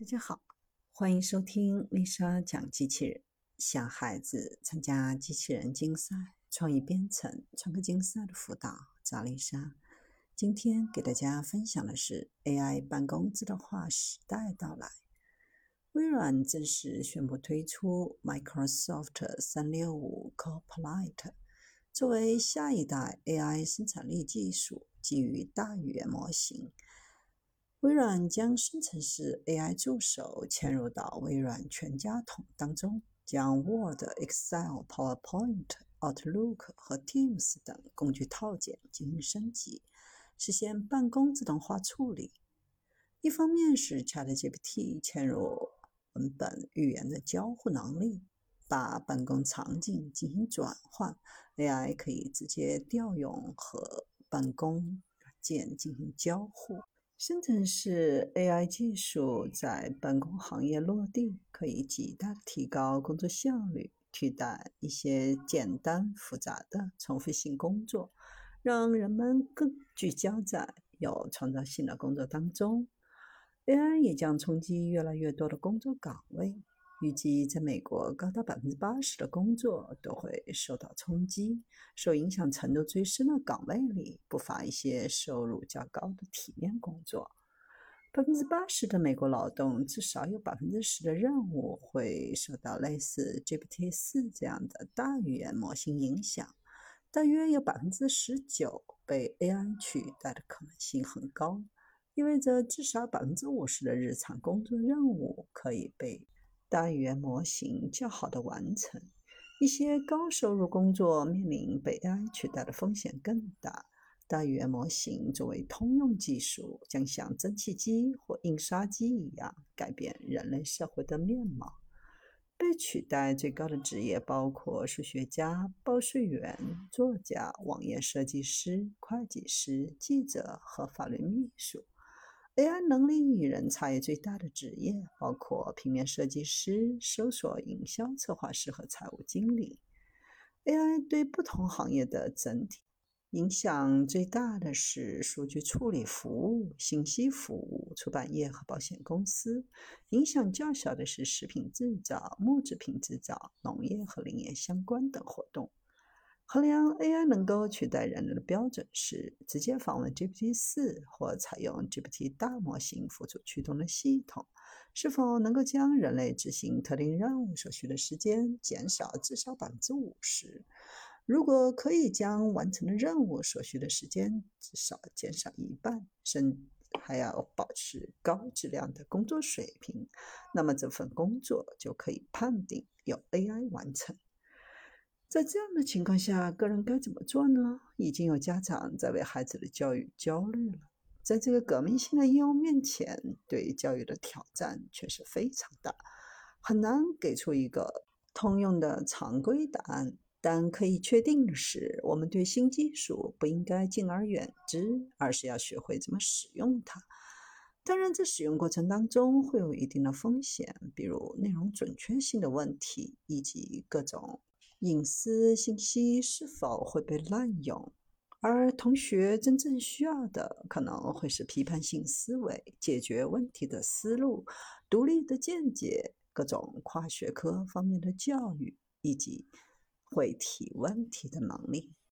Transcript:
大家好，欢迎收听丽莎讲机器人。小孩子参加机器人竞赛、创意编程、创客竞赛的辅导，找丽莎。今天给大家分享的是 AI 办公自动化时代到来。微软正式宣布推出 Microsoft 三六五 Copilot，作为下一代 AI 生产力技术，基于大语言模型。微软将生成式 AI 助手嵌入到微软全家桶当中，将 Word、Excel、PowerPoint、Outlook 和 Teams 等工具套件进行升级，实现办公自动化处理。一方面是 ChatGPT 嵌入文本语言的交互能力，把办公场景进行转换，AI 可以直接调用和办公软件进行交互。生成式 AI 技术在办公行业落地，可以极大的提高工作效率，替代一些简单复杂的重复性工作，让人们更聚焦在有创造性的工作当中。AI 也将冲击越来越多的工作岗位。预计在美国，高达百分之八十的工作都会受到冲击。受影响程度最深的岗位里，不乏一些收入较高的体面工作。百分之八十的美国劳动，至少有百分之十的任务会受到类似 GPT 四这样的大语言模型影响。大约有百分之十九被 AI 取代的可能性很高，意味着至少百分之五十的日常工作任务可以被。大语言模型较好的完成一些高收入工作，面临被 AI 取代的风险更大。大语言模型作为通用技术，将像蒸汽机或印刷机一样改变人类社会的面貌。被取代最高的职业包括数学家、报税员、作家、网页设计师、会计师、记者和法律秘书。AI 能力与人差异最大的职业包括平面设计师、搜索营销策划师和财务经理。AI 对不同行业的整体影响最大的是数据处理服务、信息服务、出版业和保险公司；影响较小的是食品制造、木制品制造、农业和林业相关等活动。衡量 AI 能够取代人类的标准是直接访问 GPT-4 或采用 GPT 大模型辅助驱动的系统，是否能够将人类执行特定任务所需的时间减少至少百分之五十。如果可以将完成的任务所需的时间至少减少一半，甚还要保持高质量的工作水平，那么这份工作就可以判定由 AI 完成。在这样的情况下，个人该怎么做呢？已经有家长在为孩子的教育焦虑了。在这个革命性的应用面前，对教育的挑战却是非常大，很难给出一个通用的常规答案。但可以确定的是，我们对新技术不应该敬而远之，而是要学会怎么使用它。当然，在使用过程当中会有一定的风险，比如内容准确性的问题，以及各种。隐私信息是否会被滥用？而同学真正需要的可能会是批判性思维、解决问题的思路、独立的见解、各种跨学科方面的教育，以及会提问题的能力。